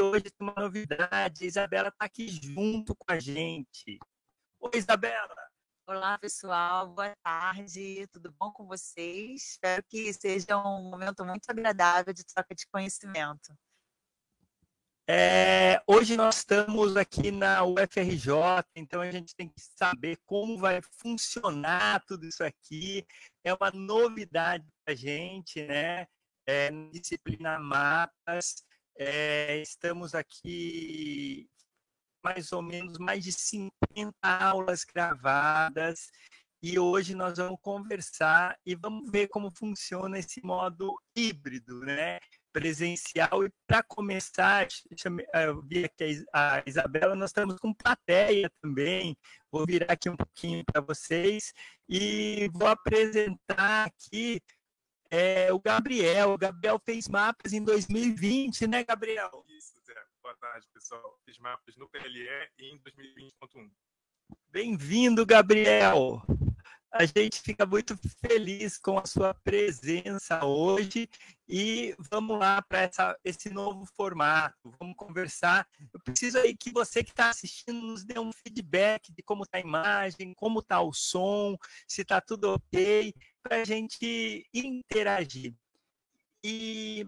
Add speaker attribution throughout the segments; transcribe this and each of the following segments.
Speaker 1: hoje tem uma novidade. A Isabela está aqui junto com a gente. Oi, Isabela.
Speaker 2: Olá, pessoal. Boa tarde. Tudo bom com vocês? Espero que seja um momento muito agradável de troca de conhecimento.
Speaker 1: É, hoje nós estamos aqui na UFRJ, então a gente tem que saber como vai funcionar tudo isso aqui. É uma novidade para a gente, né? É, disciplina Mapas. É, estamos aqui mais ou menos mais de 50 aulas gravadas e hoje nós vamos conversar e vamos ver como funciona esse modo híbrido, né? presencial. E para começar, eu vi aqui a Isabela, nós estamos com plateia também. Vou virar aqui um pouquinho para vocês e vou apresentar aqui é, o Gabriel. O Gabriel fez mapas em 2020, né, Gabriel?
Speaker 3: Isso, Zé. Boa tarde, pessoal. Fiz mapas no PLE e em 2020.1.
Speaker 1: Bem-vindo, Gabriel a gente fica muito feliz com a sua presença hoje e vamos lá para esse novo formato. Vamos conversar. Eu preciso aí que você que está assistindo nos dê um feedback de como está a imagem, como está o som, se está tudo ok, para a gente interagir. E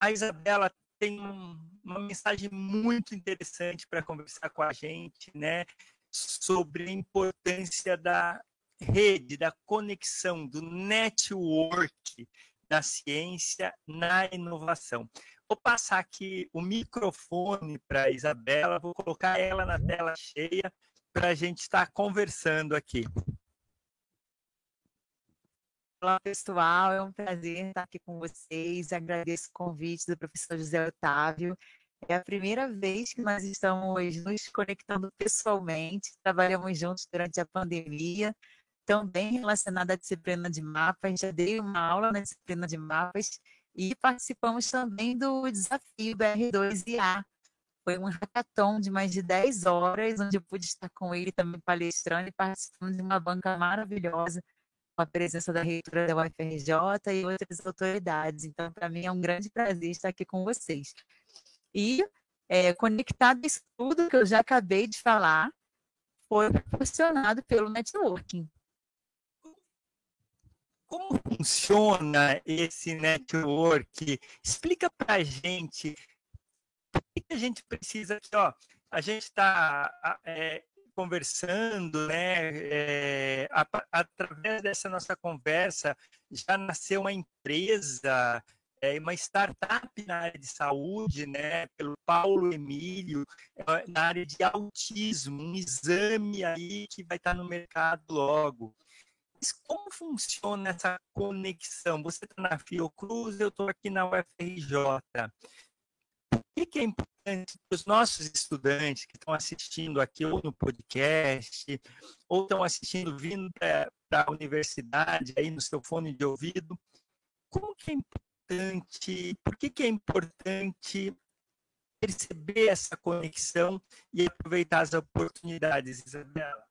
Speaker 1: a Isabela tem uma mensagem muito interessante para conversar com a gente, né? Sobre a importância da rede, da conexão, do network da ciência na inovação. Vou passar aqui o microfone para a Isabela, vou colocar ela na tela cheia para a gente estar conversando aqui.
Speaker 2: Olá, pessoal, é um prazer estar aqui com vocês. Agradeço o convite do professor José Otávio. É a primeira vez que nós estamos nos conectando pessoalmente. Trabalhamos juntos durante a pandemia também relacionada à disciplina de mapas. Já dei uma aula na disciplina de mapas e participamos também do desafio BR2IA. Foi um hackathon de mais de 10 horas, onde eu pude estar com ele também palestrando e participando de uma banca maravilhosa, com a presença da reitora da UFRJ e outras autoridades. Então, para mim é um grande prazer estar aqui com vocês. E, é, conectado isso tudo que eu já acabei de falar, foi proporcionado pelo networking
Speaker 1: como funciona esse network? Explica para a gente por que a gente precisa aqui, ó, a gente está é, conversando, né, é, a, através dessa nossa conversa, já nasceu uma empresa, é, uma startup na área de saúde, né, pelo Paulo Emílio, é, na área de autismo, um exame aí que vai estar no mercado logo. Mas como funciona essa conexão? Você está na Fiocruz, eu estou aqui na UFRJ. Que, que é importante para os nossos estudantes que estão assistindo aqui ou no podcast, ou estão assistindo vindo para a universidade, aí no seu fone de ouvido, como que é importante, por que, que é importante perceber essa conexão e aproveitar as oportunidades, Isabela?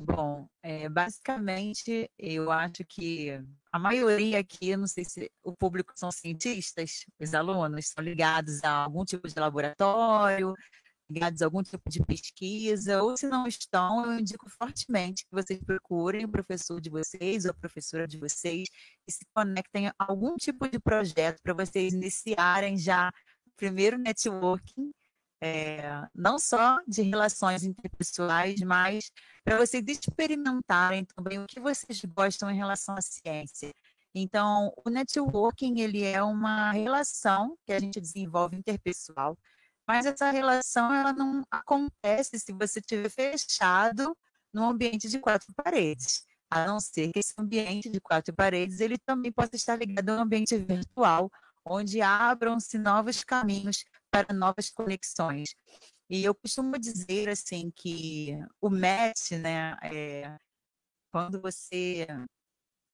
Speaker 2: Bom, é, basicamente, eu acho que a maioria aqui, não sei se o público são cientistas, os alunos estão ligados a algum tipo de laboratório, ligados a algum tipo de pesquisa, ou se não estão, eu indico fortemente que vocês procurem o professor de vocês ou a professora de vocês e se conectem a algum tipo de projeto para vocês iniciarem já o primeiro networking é, não só de relações interpessoais, mas para vocês experimentarem também o que vocês gostam em relação à ciência. Então, o networking ele é uma relação que a gente desenvolve interpessoal, mas essa relação ela não acontece se você estiver fechado num ambiente de quatro paredes, a não ser que esse ambiente de quatro paredes ele também possa estar ligado a um ambiente virtual, onde abram-se novos caminhos para novas conexões. E eu costumo dizer assim que o match, né, é quando você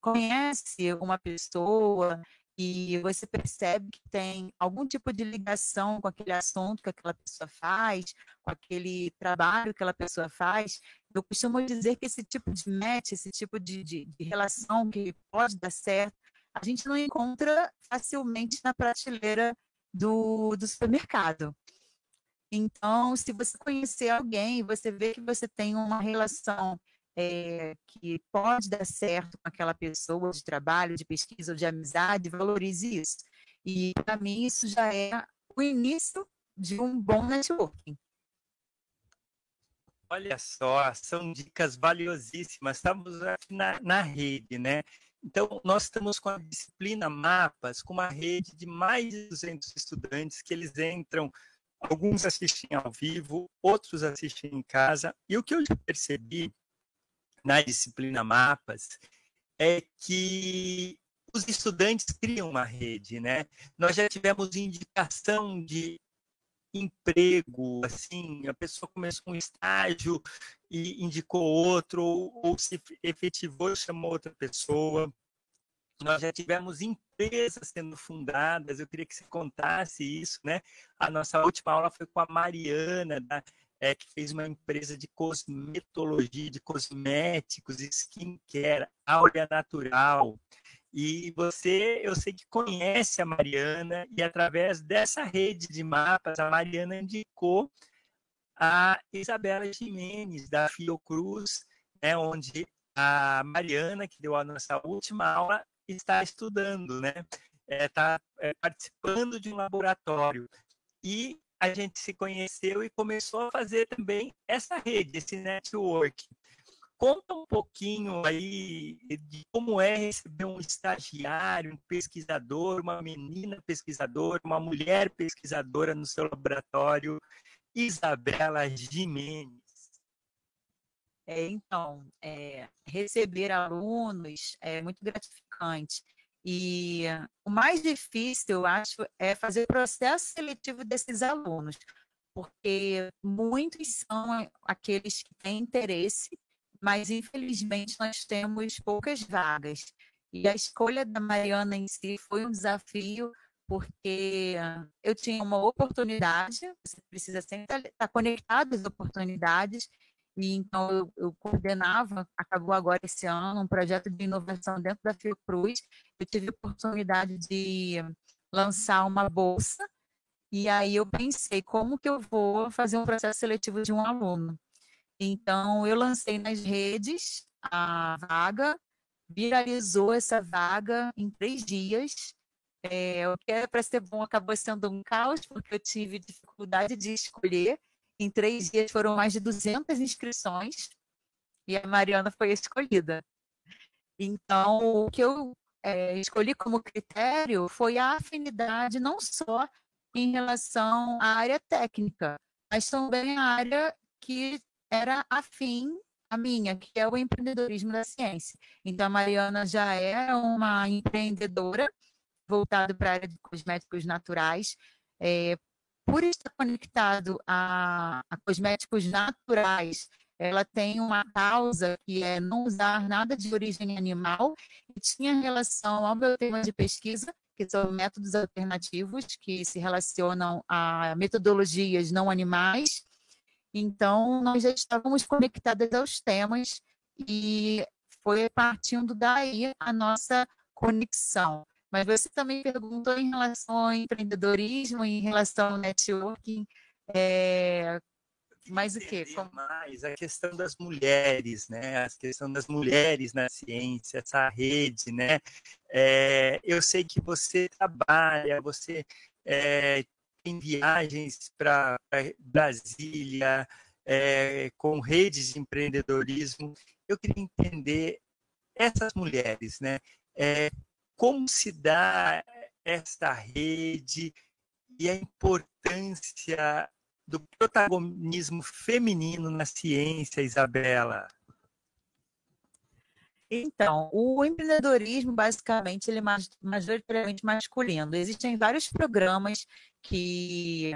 Speaker 2: conhece uma pessoa e você percebe que tem algum tipo de ligação com aquele assunto que aquela pessoa faz, com aquele trabalho que aquela pessoa faz, eu costumo dizer que esse tipo de match, esse tipo de, de, de relação que pode dar certo, a gente não encontra facilmente na prateleira do, do supermercado. Então, se você conhecer alguém, você vê que você tem uma relação é, que pode dar certo com aquela pessoa de trabalho, de pesquisa ou de amizade, valorize isso. E, para mim, isso já é o início de um bom networking.
Speaker 1: Olha só, são dicas valiosíssimas. Estamos na, na rede, né? Então, nós estamos com a disciplina Mapas, com uma rede de mais de 200 estudantes que eles entram, alguns assistem ao vivo, outros assistem em casa. E o que eu já percebi na disciplina Mapas é que os estudantes criam uma rede, né? Nós já tivemos indicação de emprego, assim, a pessoa começou um estágio e indicou outro, ou, ou se efetivou e chamou outra pessoa. Nós já tivemos empresas sendo fundadas, eu queria que você contasse isso, né? A nossa última aula foi com a Mariana, da, é, que fez uma empresa de cosmetologia, de cosméticos, skincare, áurea natural. E você, eu sei que conhece a Mariana, e através dessa rede de mapas, a Mariana indicou a Isabela Jimenez, da Fiocruz, né, onde a Mariana, que deu a nossa última aula, está estudando, né? Está é, é, participando de um laboratório. E a gente se conheceu e começou a fazer também essa rede, esse network. Conta um pouquinho aí de como é receber um estagiário, um pesquisador, uma menina pesquisadora, uma mulher pesquisadora no seu laboratório, Isabela Jimenez.
Speaker 2: É, então, é, receber alunos é muito gratificante. E o mais difícil, eu acho, é fazer o processo seletivo desses alunos, porque muitos são aqueles que têm interesse mas infelizmente nós temos poucas vagas. E a escolha da Mariana em si foi um desafio, porque eu tinha uma oportunidade, você precisa sempre estar conectado às oportunidades, e então eu, eu, coordenava, acabou agora esse ano, um projeto de inovação dentro da Fiocruz. Eu tive a oportunidade de lançar uma bolsa, e aí eu pensei, como que eu vou fazer um processo seletivo de um aluno? Então, eu lancei nas redes a vaga, viralizou essa vaga em três dias. É, o que era para ser bom acabou sendo um caos, porque eu tive dificuldade de escolher. Em três dias foram mais de 200 inscrições e a Mariana foi escolhida. Então, o que eu é, escolhi como critério foi a afinidade não só em relação à área técnica, mas também a área que era afim a minha, que é o empreendedorismo da ciência. Então, a Mariana já é uma empreendedora voltada para a área de cosméticos naturais. É, por estar conectado a, a cosméticos naturais, ela tem uma causa que é não usar nada de origem animal e tinha relação ao meu tema de pesquisa, que são métodos alternativos que se relacionam a metodologias não animais então, nós já estávamos conectadas aos temas e foi partindo daí a nossa conexão. Mas você também perguntou em relação ao empreendedorismo, em relação ao networking, é, mais o quê?
Speaker 1: Como... Mais a questão das mulheres, né? A questão das mulheres na ciência, essa rede, né? É, eu sei que você trabalha, você é, em viagens para Brasília, é, com redes de empreendedorismo. Eu queria entender essas mulheres, né? É, como se dá esta rede e a importância do protagonismo feminino na ciência, Isabela?
Speaker 2: Então, o empreendedorismo, basicamente, ele é majoritariamente masculino. Existem vários programas que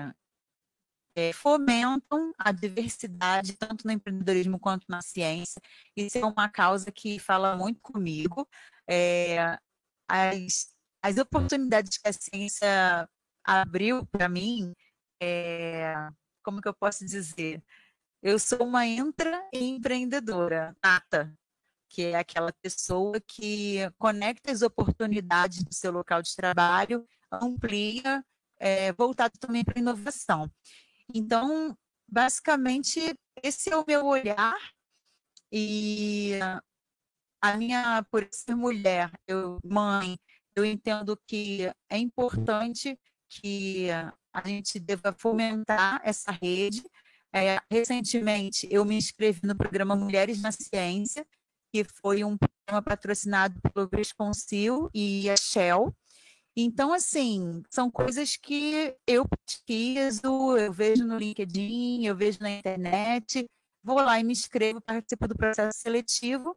Speaker 2: é, fomentam a diversidade, tanto no empreendedorismo quanto na ciência. Isso é uma causa que fala muito comigo. É, as, as oportunidades que a ciência abriu para mim, é, como que eu posso dizer? Eu sou uma intraempreendedora, nata, que é aquela pessoa que conecta as oportunidades do seu local de trabalho, amplia é, voltado também para inovação. Então, basicamente, esse é o meu olhar e a minha, por ser mulher, eu, mãe, eu entendo que é importante que a gente deva fomentar essa rede. É, recentemente, eu me inscrevi no programa Mulheres na Ciência, que foi um programa patrocinado pelo Brisconcil e a Shell. Então, assim, são coisas que eu pesquiso, eu vejo no LinkedIn, eu vejo na internet, vou lá e me inscrevo, participo do processo seletivo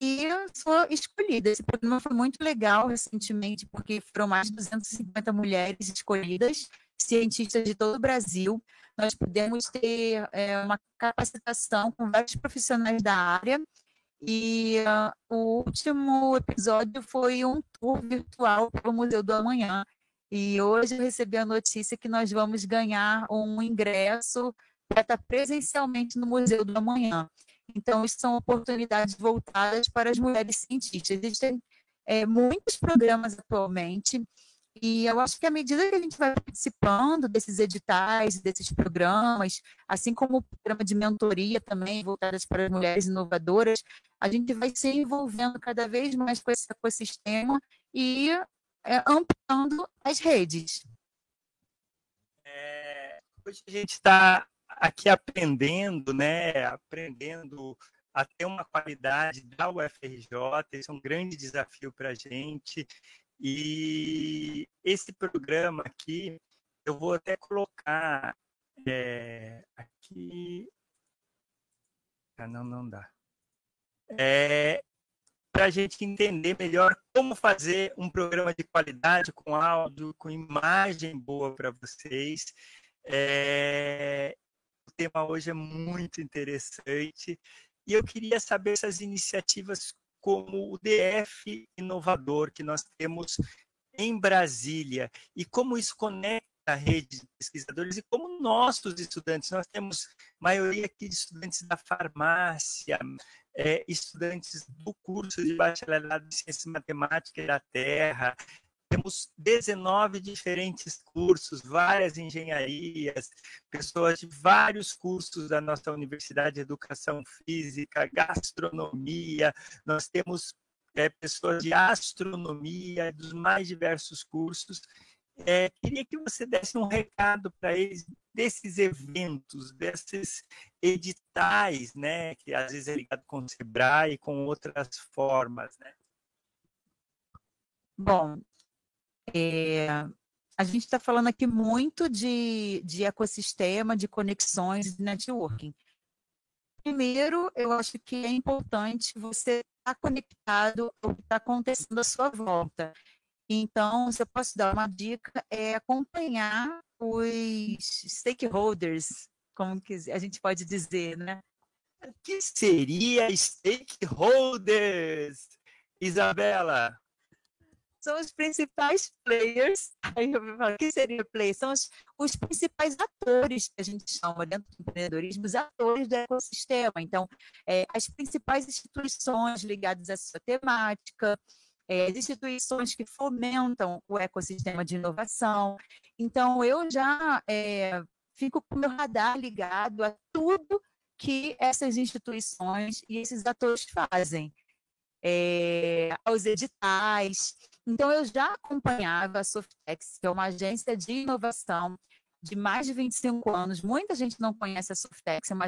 Speaker 2: e eu sou escolhida. Esse programa foi muito legal recentemente, porque foram mais de 250 mulheres escolhidas, cientistas de todo o Brasil. Nós pudemos ter é, uma capacitação com vários profissionais da área. E uh, o último episódio foi um tour virtual pelo Museu do Amanhã. E hoje eu recebi a notícia que nós vamos ganhar um ingresso para estar presencialmente no Museu do Amanhã. Então, isso são oportunidades voltadas para as mulheres cientistas. Existem é, muitos programas atualmente, e eu acho que à medida que a gente vai participando desses editais, desses programas, assim como o programa de mentoria também, voltadas para as mulheres inovadoras, a gente vai se envolvendo cada vez mais com esse ecossistema e é, ampliando as redes.
Speaker 1: É, hoje a gente está aqui aprendendo, né? Aprendendo a ter uma qualidade da UFRJ, isso é um grande desafio para a gente. E esse programa aqui, eu vou até colocar é, aqui. Ah, não, não dá. É, para a gente entender melhor como fazer um programa de qualidade com áudio, com imagem boa para vocês. É, tema hoje é muito interessante e eu queria saber essas iniciativas como o DF inovador que nós temos em Brasília. E como isso conecta a rede de pesquisadores e como nossos estudantes, nós temos maioria aqui de estudantes da farmácia, é, estudantes do curso de bacharelado de ciência matemática da Terra, temos 19 diferentes cursos, várias engenharias, pessoas de vários cursos da nossa Universidade de Educação Física, gastronomia, nós temos é, pessoas de astronomia, dos mais diversos cursos. É, queria que você desse um recado para eles desses eventos, desses editais, né, que às vezes é ligado com o Sebrae e com outras formas, né?
Speaker 2: Bom, é, a gente está falando aqui muito de, de ecossistema, de conexões, de networking. Primeiro, eu acho que é importante você estar tá conectado ao que está acontecendo à sua volta. Então, se eu posso dar uma dica, é acompanhar os stakeholders, como que a gente pode dizer, né?
Speaker 1: O que seria stakeholders, Isabela?
Speaker 2: São os principais players. Aí eu falo, o que seria play? São os, os principais atores que a gente chama dentro do empreendedorismo, os atores do ecossistema. Então, é, as principais instituições ligadas à sua temática, é, as instituições que fomentam o ecossistema de inovação. Então, eu já é, fico com o meu radar ligado a tudo que essas instituições e esses atores fazem. É, aos editais, então, eu já acompanhava a Softex, que é uma agência de inovação de mais de 25 anos. Muita gente não conhece a Softex, é uma,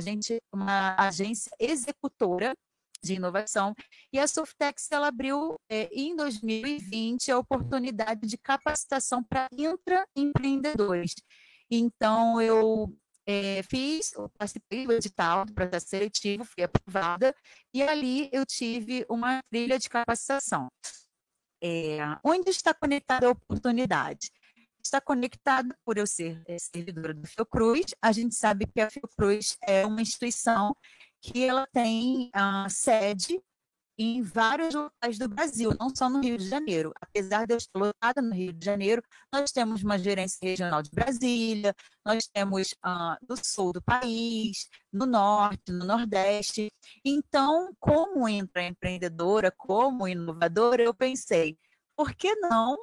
Speaker 2: uma agência executora de inovação. E a Softex ela abriu é, em 2020 a oportunidade de capacitação para intraempreendedores. Então, eu é, fiz, participei do edital do processo seletivo, fui aprovada, e ali eu tive uma trilha de capacitação. É, onde está conectada a oportunidade? Está conectado por eu ser é, servidora do Fiocruz. A gente sabe que a Fiocruz é uma instituição que ela tem uh, sede em vários locais do Brasil, não só no Rio de Janeiro. Apesar de eu estar lotada no Rio de Janeiro, nós temos uma gerência regional de Brasília, nós temos uh, no sul do país, no norte, no nordeste. Então, como empreendedora, como inovadora, eu pensei, por que não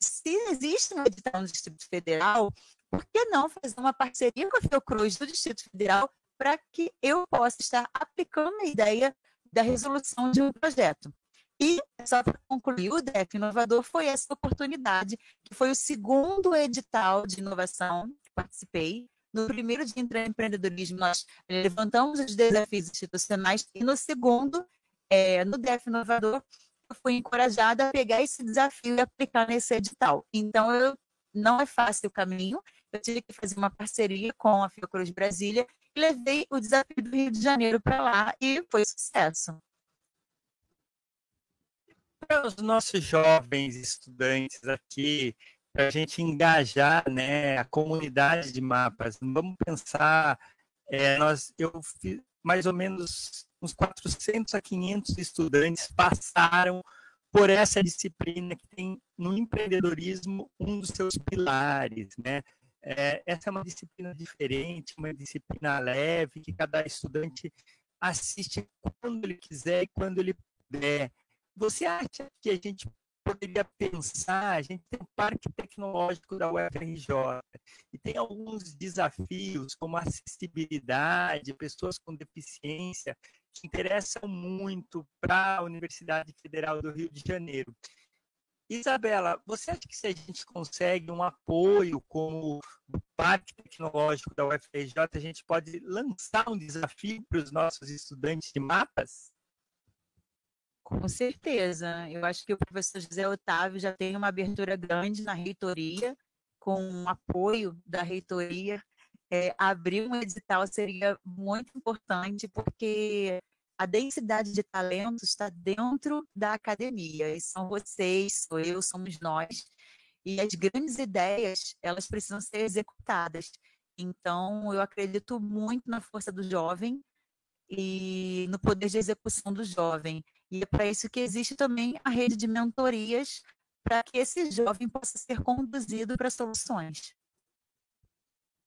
Speaker 2: se existe um edital no Distrito Federal, por que não fazer uma parceria com a Fiocruz do Distrito Federal para que eu possa estar aplicando a ideia da resolução de um projeto? E, só para concluir, o DEF Inovador foi essa oportunidade, que foi o segundo edital de inovação que participei. No primeiro de empreendedorismo, nós levantamos os desafios institucionais, e no segundo, é, no DEF Inovador, eu fui encorajada a pegar esse desafio e aplicar nesse edital. Então, eu, não é fácil o caminho, eu tive que fazer uma parceria com a Fiocruz Brasília levei o desafio do Rio de Janeiro para lá e foi sucesso.
Speaker 1: Para os nossos jovens estudantes aqui, para a gente engajar né, a comunidade de mapas, vamos pensar, é, nós, eu fiz mais ou menos uns 400 a 500 estudantes passaram por essa disciplina que tem no empreendedorismo um dos seus pilares, né? É, essa é uma disciplina diferente, uma disciplina leve, que cada estudante assiste quando ele quiser e quando ele puder. Você acha que a gente poderia pensar, a gente tem um parque tecnológico da UFRJ e tem alguns desafios como acessibilidade, pessoas com deficiência, que interessam muito para a Universidade Federal do Rio de Janeiro. Isabela, você acha que se a gente consegue um apoio como o Parque Tecnológico da UFRJ, a gente pode lançar um desafio para os nossos estudantes de mapas?
Speaker 2: Com certeza. Eu acho que o professor José Otávio já tem uma abertura grande na reitoria, com o apoio da reitoria. É, abrir um edital seria muito importante, porque a densidade de talentos está dentro da academia, e são vocês, sou eu, somos nós, e as grandes ideias, elas precisam ser executadas. Então, eu acredito muito na força do jovem e no poder de execução do jovem. E é para isso que existe também a rede de mentorias para que esse jovem possa ser conduzido para soluções.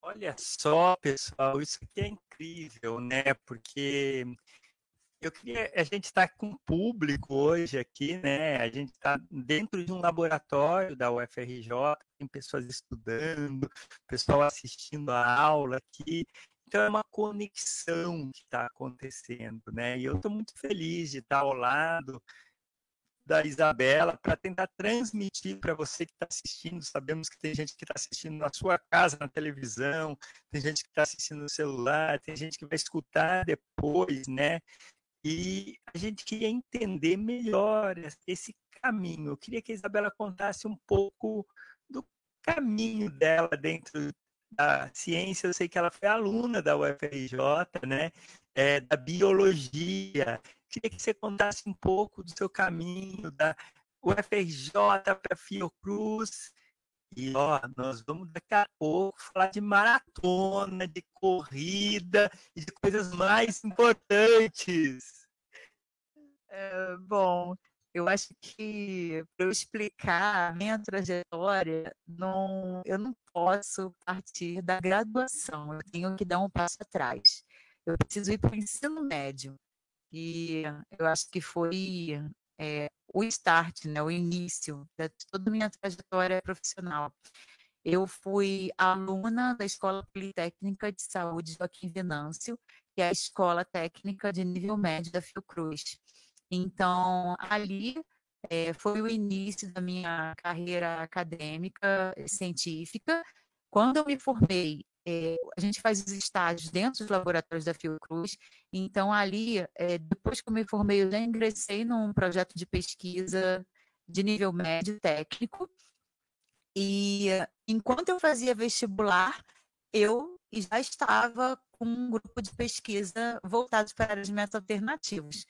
Speaker 1: Olha só, pessoal, isso aqui é incrível, né? Porque eu queria, a gente está com público hoje aqui, né? A gente está dentro de um laboratório da UFRJ, tem pessoas estudando, pessoal assistindo a aula aqui. Então é uma conexão que está acontecendo, né? E eu estou muito feliz de estar ao lado da Isabela para tentar transmitir para você que está assistindo. Sabemos que tem gente que está assistindo na sua casa, na televisão, tem gente que está assistindo no celular, tem gente que vai escutar depois, né? E a gente queria entender melhor esse caminho. Eu queria que a Isabela contasse um pouco do caminho dela dentro da ciência. Eu sei que ela foi aluna da UFRJ, né? É, da biologia. Queria que você contasse um pouco do seu caminho da UFRJ para Fiocruz. E ó, nós vamos daqui a pouco falar de maratona, de corrida e de coisas mais importantes.
Speaker 2: É, bom, eu acho que para eu explicar a minha trajetória, não, eu não posso partir da graduação, eu tenho que dar um passo atrás. Eu preciso ir para o ensino médio. E eu acho que foi é, o start, né, o início de toda a minha trajetória profissional. Eu fui aluna da Escola Politécnica de Saúde Joaquim Venâncio, que é a escola técnica de nível médio da Fiocruz. Então, ali é, foi o início da minha carreira acadêmica científica. Quando eu me formei, é, a gente faz os estágios dentro dos laboratórios da Fiocruz. Então, ali, é, depois que eu me formei, eu já ingressei num projeto de pesquisa de nível médio técnico. E enquanto eu fazia vestibular, eu já estava com um grupo de pesquisa voltado para alimentos alternativos.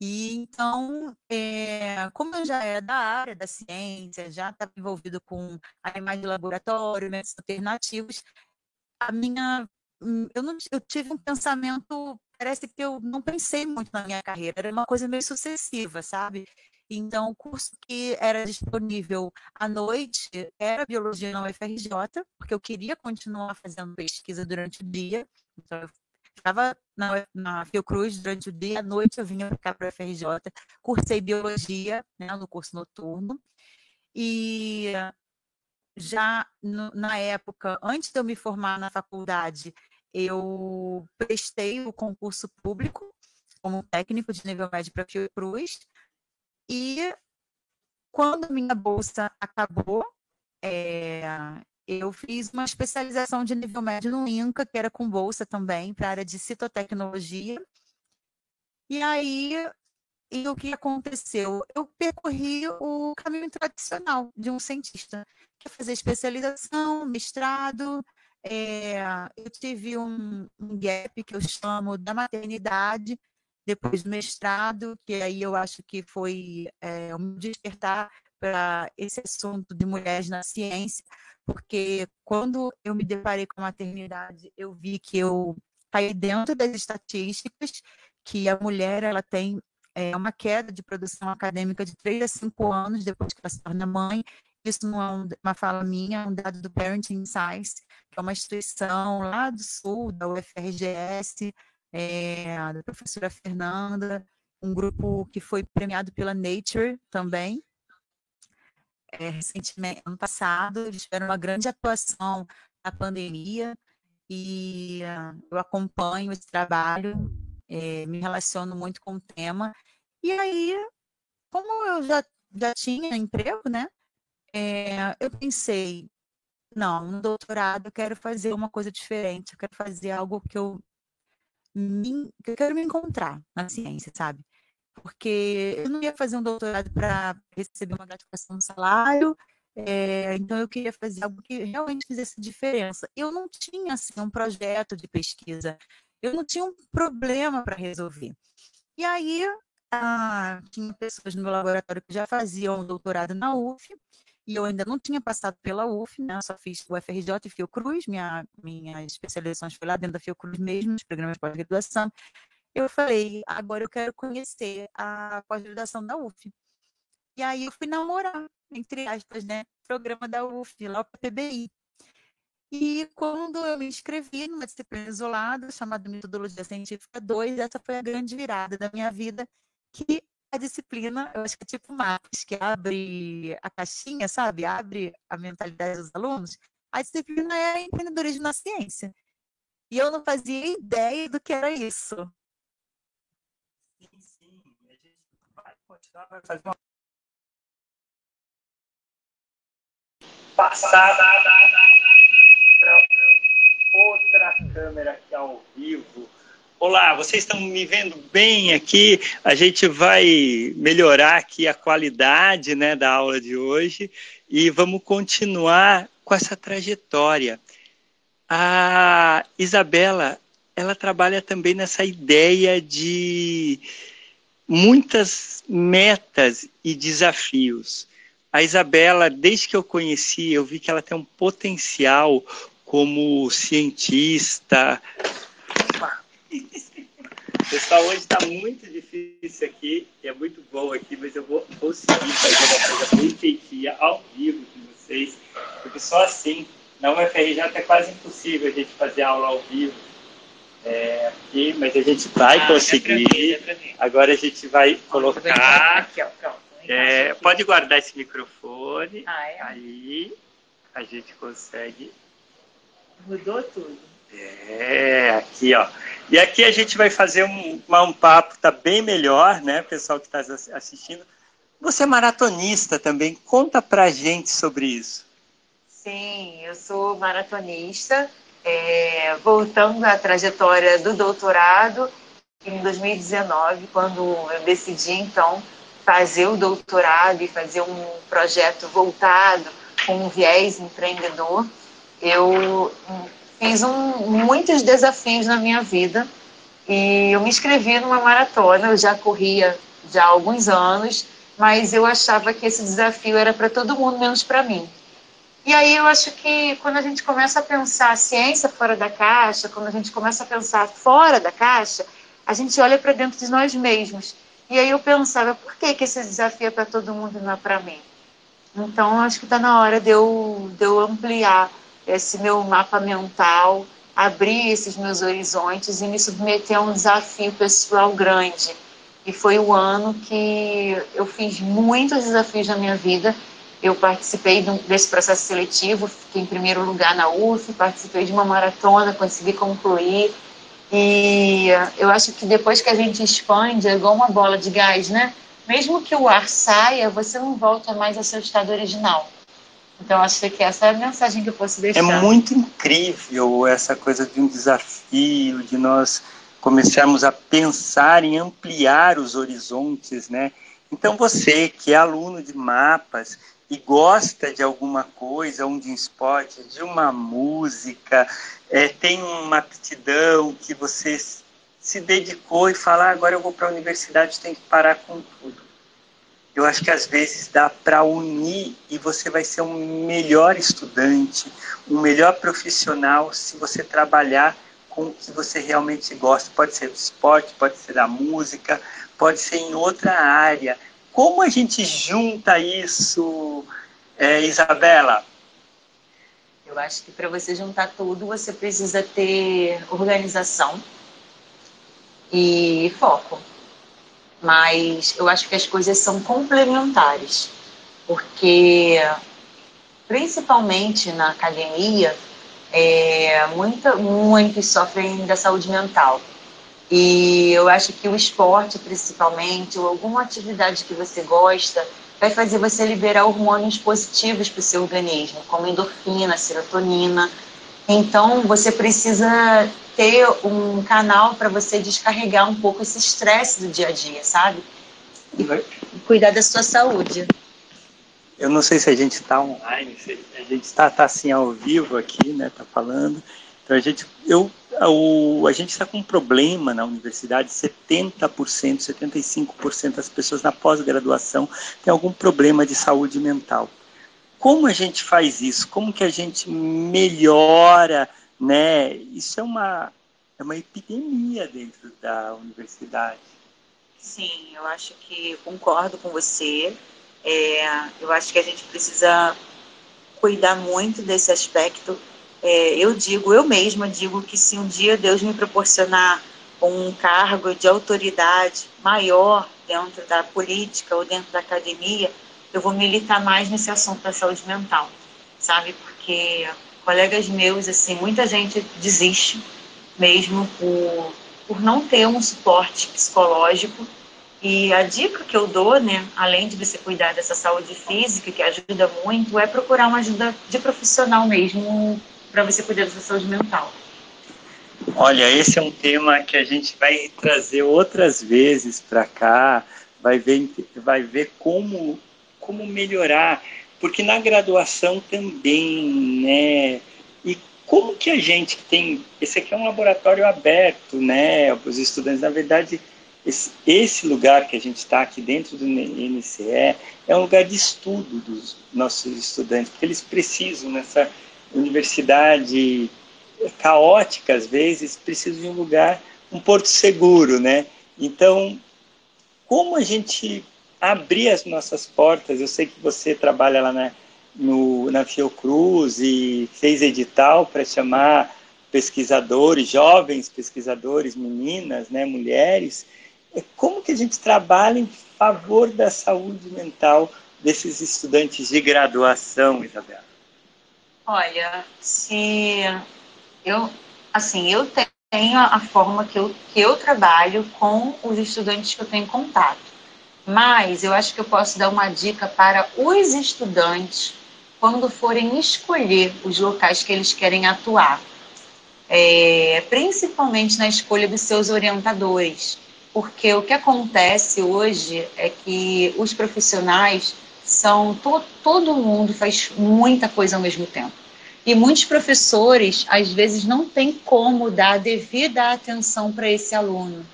Speaker 2: E então, é, como eu já era da área da ciência, já estava envolvido com animais de laboratório, métodos alternativos, a minha hum, eu não eu tive um pensamento parece que eu não pensei muito na minha carreira era uma coisa meio sucessiva sabe? Então o curso que era disponível à noite era biologia na UFRJ porque eu queria continuar fazendo pesquisa durante o dia. Então eu ficava na, na Fiocruz durante o dia à noite eu vinha para a UFRJ cursei biologia né, no curso noturno. E já no, na época, antes de eu me formar na faculdade, eu prestei o concurso público como técnico de nível médio para Fiocruz. E quando minha bolsa acabou, é, eu fiz uma especialização de nível médio no INCA, que era com bolsa também, para a área de citotecnologia. E aí, e o que aconteceu? Eu percorri o caminho tradicional de um cientista, fazer especialização, mestrado. É, eu tive um, um gap que eu chamo da maternidade, depois do mestrado, que aí eu acho que foi é, um despertar para esse assunto de mulheres na ciência, porque quando eu me deparei com a maternidade, eu vi que eu caí dentro das estatísticas que a mulher ela tem é, uma queda de produção acadêmica de 3 a 5 anos depois que ela se torna mãe. Isso não é uma fala minha, é um dado do Parenting Science, que é uma instituição lá do sul, da UFRGS, é, da professora Fernanda, um grupo que foi premiado pela Nature também, é, recentemente, ano passado, eles tiveram uma grande atuação na pandemia e uh, eu acompanho esse trabalho, é, me relaciono muito com o tema. E aí, como eu já, já tinha emprego, né, é, eu pensei, não, no doutorado eu quero fazer uma coisa diferente, eu quero fazer algo que eu, me, que eu quero me encontrar na ciência, sabe? porque eu não ia fazer um doutorado para receber uma gratificação no salário, é, então eu queria fazer algo que realmente fizesse diferença. Eu não tinha assim, um projeto de pesquisa, eu não tinha um problema para resolver. E aí ah, tinha pessoas no meu laboratório que já faziam doutorado na UF, e eu ainda não tinha passado pela UF, né? só fiz o FRJ e Fiocruz, minha, minha especialização foi lá dentro da Fiocruz mesmo, nos programas de pós-graduação eu falei, agora eu quero conhecer a pós-graduação da UF. E aí eu fui namorar, entre aspas, né, programa da UF, lá para PBI. E quando eu me inscrevi numa disciplina isolada, chamada Metodologia Científica 2, essa foi a grande virada da minha vida, que a disciplina, eu acho que é tipo Maps, que abre a caixinha, sabe? Abre a mentalidade dos alunos. A disciplina é empreendedorismo na ciência. E eu não fazia ideia do que era isso.
Speaker 1: vai fazer uma passada para outra câmera aqui ao vivo. Olá, vocês estão me vendo bem aqui? A gente vai melhorar aqui a qualidade né, da aula de hoje e vamos continuar com essa trajetória. A Isabela, ela trabalha também nessa ideia de muitas metas e desafios. A Isabela, desde que eu conheci, eu vi que ela tem um potencial como cientista. Pessoal, hoje está muito difícil aqui, é muito bom aqui, mas eu vou conseguir fazer uma coisa bem feitinha ao vivo com vocês, porque só assim, na UFRJ é quase impossível a gente fazer aula ao vivo é, aqui, mas a gente vai ah, conseguir. É mim, é Agora a gente vai colocar. Aqui, ó, pronto. É, pode guardar esse microfone. Ah, é? Aí a gente consegue.
Speaker 2: Mudou tudo.
Speaker 1: É, aqui, ó. E aqui a gente vai fazer um, um papo, tá bem melhor, né, pessoal que está assistindo. Você é maratonista também, conta pra gente sobre isso.
Speaker 4: Sim, eu sou maratonista é, voltando à trajetória do doutorado, em 2019, quando eu decidi, então, fazer o doutorado e fazer um projeto voltado com um viés empreendedor, eu fiz um, muitos desafios na minha vida e eu me inscrevi numa maratona, eu já corria já há alguns anos, mas eu achava que esse desafio era para todo mundo, menos para mim. E aí eu acho que quando a gente começa a pensar a ciência fora da caixa, quando a gente começa a pensar fora da caixa, a gente olha para dentro de nós mesmos. E aí eu pensava, por que, que esse desafio é para todo mundo e não é para mim? Então acho que está na hora de eu, de eu ampliar esse meu mapa mental, abrir esses meus horizontes e me submeter a um desafio pessoal grande. E foi o ano que eu fiz muitos desafios na minha vida
Speaker 2: eu participei desse processo seletivo, fiquei em primeiro lugar na UF, participei de uma maratona, consegui concluir. E eu acho que depois que a gente expande, é igual uma bola de gás, né? Mesmo que o ar saia, você não volta mais ao seu estado original. Então, acho que essa é a mensagem que eu posso deixar.
Speaker 1: É muito incrível essa coisa de um desafio, de nós começarmos a pensar em ampliar os horizontes, né? Então, você que é aluno de mapas e gosta de alguma coisa, um de um esporte, de uma música, é, tem uma aptidão que você se dedicou e fala, ah, agora eu vou para a universidade, tem que parar com tudo. Eu acho que às vezes dá para unir e você vai ser um melhor estudante, um melhor profissional se você trabalhar com o que você realmente gosta. Pode ser do esporte, pode ser da música, pode ser em outra área. Como a gente junta isso, é, Isabela?
Speaker 2: Eu acho que para você juntar tudo, você precisa ter organização e foco. Mas eu acho que as coisas são complementares, porque principalmente na academia, é, muita, muitos sofrem da saúde mental. E eu acho que o esporte, principalmente, ou alguma atividade que você gosta, vai fazer você liberar hormônios positivos para o seu organismo, como endorfina, serotonina. Então, você precisa ter um canal para você descarregar um pouco esse estresse do dia a dia, sabe? E cuidar da sua saúde.
Speaker 1: Eu não sei se a gente está online, se a gente está tá assim ao vivo aqui, né? Tá falando. Então a gente, eu o, a gente está com um problema na universidade, 70%, 75% das pessoas na pós-graduação têm algum problema de saúde mental. Como a gente faz isso? Como que a gente melhora, né? Isso é uma, é uma epidemia dentro da universidade.
Speaker 2: Sim, eu acho que concordo com você. É, eu acho que a gente precisa cuidar muito desse aspecto é, eu digo, eu mesma digo que se um dia Deus me proporcionar um cargo de autoridade maior dentro da política ou dentro da academia, eu vou militar mais nesse assunto da saúde mental, sabe? Porque colegas meus, assim, muita gente desiste mesmo por, por não ter um suporte psicológico. E a dica que eu dou, né, além de você cuidar dessa saúde física, que ajuda muito, é procurar uma ajuda de profissional mesmo, para você cuidar da sua saúde mental?
Speaker 1: Olha, esse é um tema que a gente vai trazer outras vezes para cá, vai ver, vai ver como, como melhorar, porque na graduação também, né? E como que a gente tem, esse aqui é um laboratório aberto, né? Os estudantes, na verdade, esse, lugar que a gente está aqui dentro do NCE é um lugar de estudo dos nossos estudantes, porque eles precisam nessa universidade caótica às vezes precisa de um lugar, um porto seguro, né? Então, como a gente abrir as nossas portas? Eu sei que você trabalha lá na, no, na Fiocruz e fez edital para chamar pesquisadores, jovens pesquisadores, meninas, né, mulheres. Como que a gente trabalha em favor da saúde mental desses estudantes de graduação, Isabela?
Speaker 2: Olha, se eu, assim, eu tenho a forma que eu, que eu trabalho com os estudantes que eu tenho contato. Mas eu acho que eu posso dar uma dica para os estudantes quando forem escolher os locais que eles querem atuar. É, principalmente na escolha dos seus orientadores. Porque o que acontece hoje é que os profissionais são to, todo mundo faz muita coisa ao mesmo tempo. E muitos professores, às vezes, não têm como dar devida atenção para esse aluno.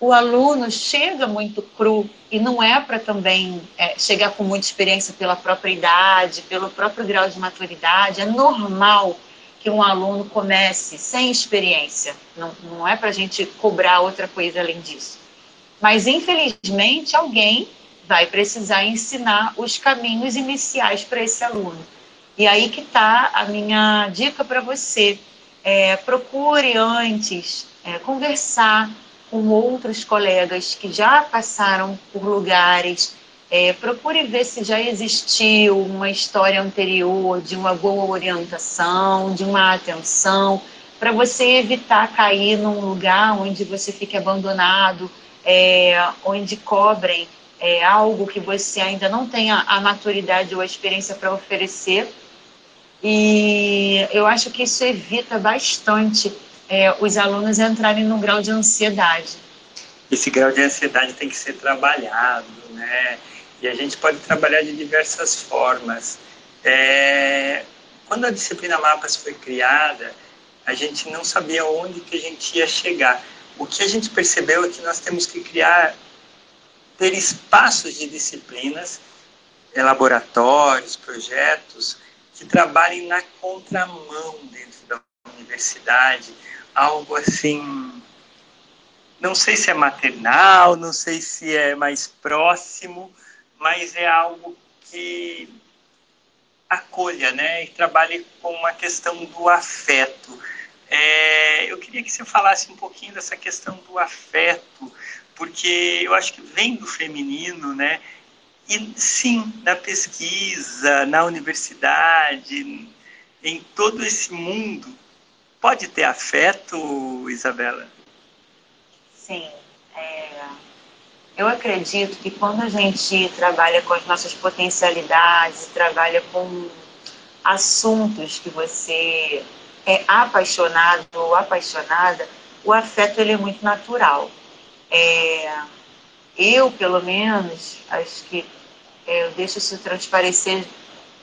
Speaker 2: O aluno chega muito cru e não é para também é, chegar com muita experiência pela própria idade, pelo próprio grau de maturidade. É normal que um aluno comece sem experiência. Não, não é para a gente cobrar outra coisa além disso. Mas, infelizmente, alguém vai precisar ensinar os caminhos iniciais para esse aluno. E aí que está a minha dica para você. É, procure antes é, conversar com outros colegas que já passaram por lugares é, procure ver se já existiu uma história anterior de uma boa orientação, de uma atenção, para você evitar cair num lugar onde você fique abandonado, é, onde cobrem é, algo que você ainda não tenha a maturidade ou a experiência para oferecer. E eu acho que isso evita bastante é, os alunos entrarem num grau de ansiedade.
Speaker 1: Esse grau de ansiedade tem que ser trabalhado, né? E a gente pode trabalhar de diversas formas. É, quando a disciplina Mapas foi criada, a gente não sabia onde que a gente ia chegar. O que a gente percebeu é que nós temos que criar, ter espaços de disciplinas, laboratórios, projetos, que trabalhem na contramão dentro da universidade, algo assim não sei se é maternal, não sei se é mais próximo, mas é algo que acolha, né, e trabalhe com uma questão do afeto. É, eu queria que você falasse um pouquinho dessa questão do afeto, porque eu acho que vem do feminino, né, e sim, na pesquisa, na universidade, em todo esse mundo, pode ter afeto, Isabela?
Speaker 2: Sim. É eu acredito que quando a gente trabalha com as nossas potencialidades, trabalha com assuntos que você é apaixonado ou apaixonada, o afeto ele é muito natural. É, eu, pelo menos, acho que é, eu deixo isso transparecer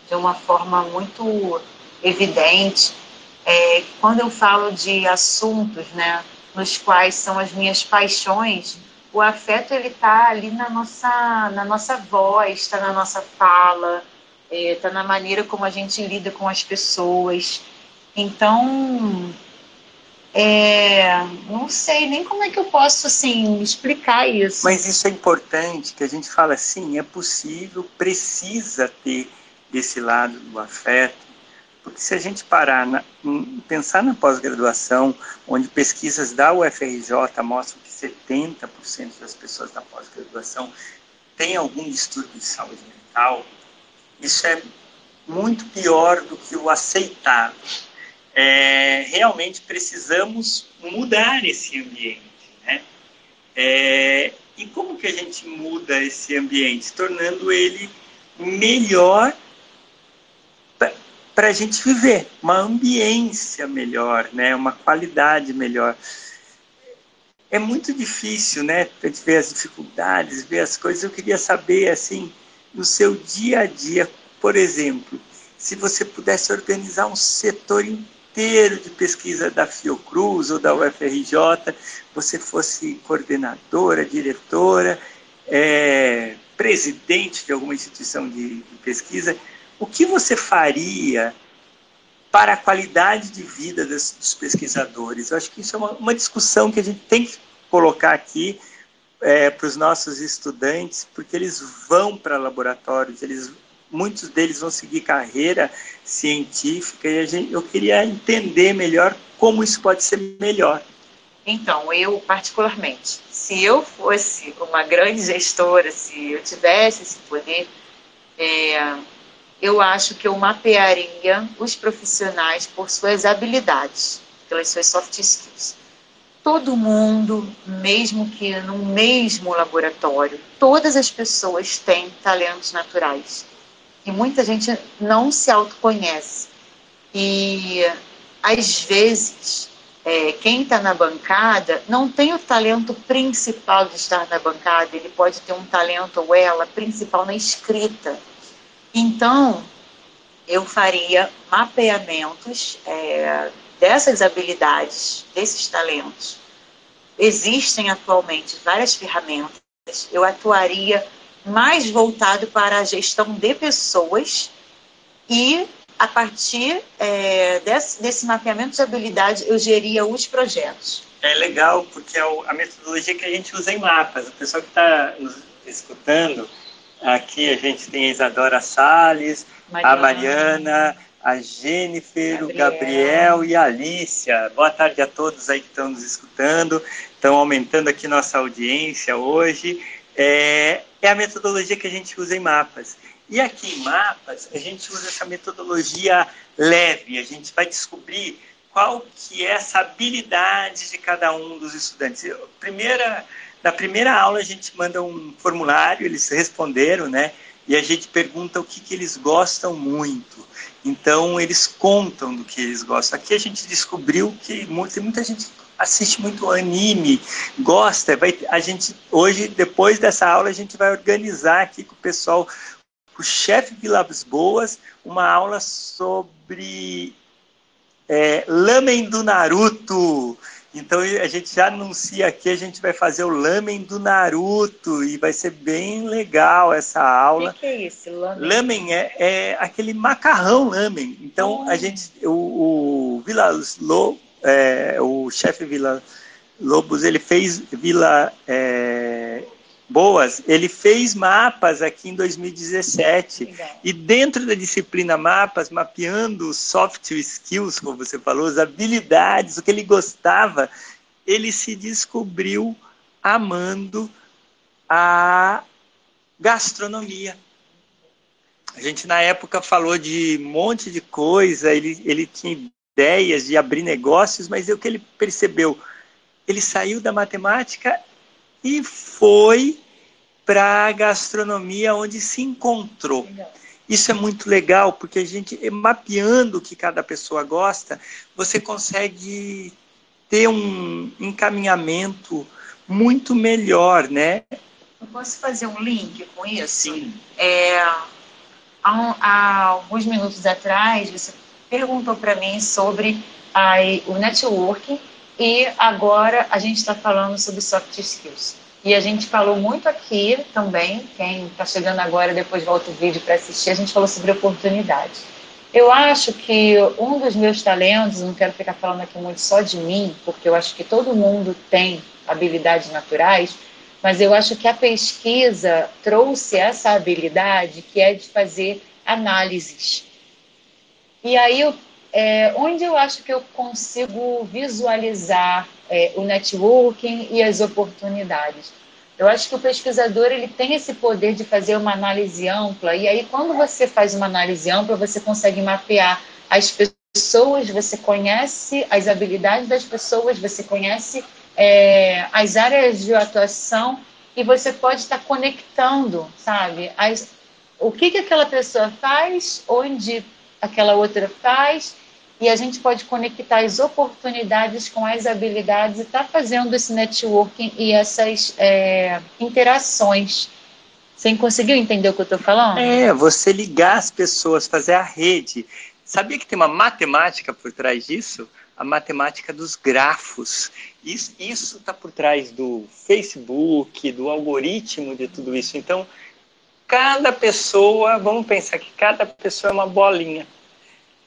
Speaker 2: de uma forma muito evidente. É, quando eu falo de assuntos, né, nos quais são as minhas paixões, o afeto ele está ali na nossa, na nossa voz, está na nossa fala, está é, na maneira como a gente lida com as pessoas. Então, é, não sei nem como é que eu posso assim explicar isso.
Speaker 1: Mas isso é importante que a gente fala assim, é possível, precisa ter esse lado do afeto, porque se a gente parar na, pensar na pós-graduação, onde pesquisas da UFRJ mostram 70% das pessoas da pós-graduação têm algum distúrbio de saúde mental, isso é muito pior do que o aceitável. É, realmente precisamos mudar esse ambiente. Né? É, e como que a gente muda esse ambiente? Tornando ele melhor para a gente viver, uma ambiência melhor, né? uma qualidade melhor é muito difícil, né? A gente ver as dificuldades, ver as coisas. Eu queria saber, assim, no seu dia a dia, por exemplo, se você pudesse organizar um setor inteiro de pesquisa da Fiocruz ou da UFRJ, você fosse coordenadora, diretora, é, presidente de alguma instituição de, de pesquisa, o que você faria para a qualidade de vida dos, dos pesquisadores. Eu acho que isso é uma, uma, discussão que a gente tem que colocar aqui é, para os nossos estudantes, porque eles vão para laboratórios, eles, muitos deles vão seguir carreira científica e gente, eu queria entender melhor como isso pode ser melhor.
Speaker 2: Então, eu particularmente, se eu fosse uma grande gestora, se eu tivesse esse poder, é, eu acho que eu mapearia os profissionais por suas habilidades, pelas suas soft skills. Todo mundo, mesmo que no mesmo laboratório, todas as pessoas têm talentos naturais. E muita gente não se autoconhece. E, às vezes, é, quem está na bancada não tem o talento principal de estar na bancada, ele pode ter um talento ou ela principal na escrita então, eu faria mapeamentos é, dessas habilidades, desses talentos. Existem atualmente várias ferramentas. Eu atuaria mais voltado para a gestão de pessoas e, a partir é, desse, desse mapeamento de habilidade, eu geria os projetos.
Speaker 1: É legal, porque é a metodologia que a gente usa em mapas. O pessoal que está escutando Aqui a gente tem a Isadora Salles, Mariana, a Mariana, a Jennifer, Gabriel. o Gabriel e a Alicia. Boa tarde a todos aí que estão nos escutando. Estão aumentando aqui nossa audiência hoje. é, é a metodologia que a gente usa em mapas. E aqui em mapas, a gente usa essa metodologia leve, a gente vai descobrir qual que é essa habilidade de cada um dos estudantes. Primeira, na primeira aula, a gente manda um formulário, eles responderam, né? E a gente pergunta o que, que eles gostam muito. Então, eles contam do que eles gostam. Aqui a gente descobriu que tem muita gente assiste muito anime, gosta. Vai, a gente hoje, depois dessa aula, a gente vai organizar aqui com o pessoal, com o chefe Vilas Boas, uma aula sobre é, Lamen do Naruto. Então a gente já anuncia aqui, a gente vai fazer o Lamen do Naruto e vai ser bem legal essa aula.
Speaker 5: O que, que, é isso,
Speaker 1: Lamen? Lamen é, é, aquele macarrão Lamen. Então oh. a gente, o, o Vilas Lo, é, o chefe Vila Lobos, ele fez Vila é, Boas, ele fez mapas aqui em 2017. Legal. E dentro da disciplina mapas, mapeando soft skills, como você falou, as habilidades, o que ele gostava, ele se descobriu amando a gastronomia. A gente na época falou de um monte de coisa, ele, ele tinha ideias de abrir negócios, mas o que ele percebeu? Ele saiu da matemática e foi para a gastronomia, onde se encontrou. Legal. Isso é muito legal, porque a gente, mapeando o que cada pessoa gosta, você consegue ter um encaminhamento muito melhor, né?
Speaker 2: Eu posso fazer um link com isso?
Speaker 1: Sim.
Speaker 2: É, há, há alguns minutos atrás, você perguntou para mim sobre a, o networking e agora a gente está falando sobre soft skills. E a gente falou muito aqui também, quem está chegando agora, depois volta o vídeo para assistir, a gente falou sobre oportunidade. Eu acho que um dos meus talentos, não quero ficar falando aqui muito só de mim, porque eu acho que todo mundo tem habilidades naturais, mas eu acho que a pesquisa trouxe essa habilidade que é de fazer análises. E aí, é, onde eu acho que eu consigo visualizar é, o networking e as oportunidades. Eu acho que o pesquisador ele tem esse poder de fazer uma análise ampla e aí quando você faz uma análise ampla você consegue mapear as pessoas, você conhece as habilidades das pessoas, você conhece é, as áreas de atuação e você pode estar conectando, sabe, as, o que, que aquela pessoa faz, onde aquela outra faz e a gente pode conectar as oportunidades com as habilidades e estar tá fazendo esse networking e essas é, interações. Você conseguiu entender o que eu estou falando?
Speaker 1: É, você ligar as pessoas, fazer a rede. Sabia que tem uma matemática por trás disso? A matemática dos grafos. Isso está por trás do Facebook, do algoritmo de tudo isso. Então, cada pessoa, vamos pensar que cada pessoa é uma bolinha